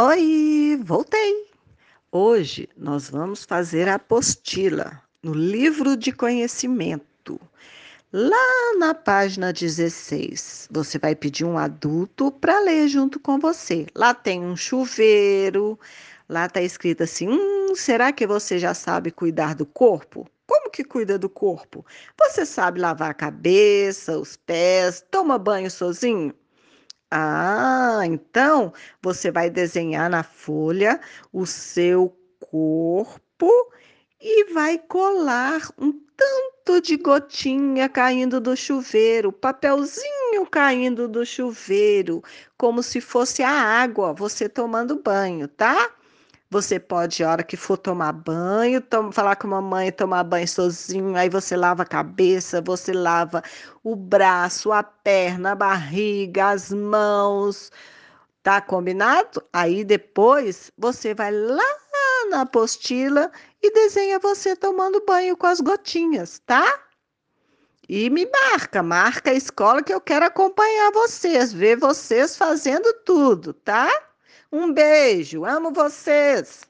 Oi, voltei. Hoje nós vamos fazer a apostila no livro de conhecimento. Lá na página 16, você vai pedir um adulto para ler junto com você. Lá tem um chuveiro, lá está escrito assim: hum, será que você já sabe cuidar do corpo? Como que cuida do corpo? Você sabe lavar a cabeça, os pés, toma banho sozinho? Ah, então você vai desenhar na folha o seu corpo e vai colar um tanto de gotinha caindo do chuveiro, papelzinho caindo do chuveiro, como se fosse a água, você tomando banho, tá? Você pode, a hora que for tomar banho, falar com a mamãe, tomar banho sozinho, aí você lava a cabeça, você lava o braço, a perna, a barriga, as mãos. Tá combinado? Aí depois você vai lá na apostila e desenha você tomando banho com as gotinhas, tá? E me marca, marca a escola que eu quero acompanhar vocês, ver vocês fazendo tudo, tá? Um beijo, amo vocês!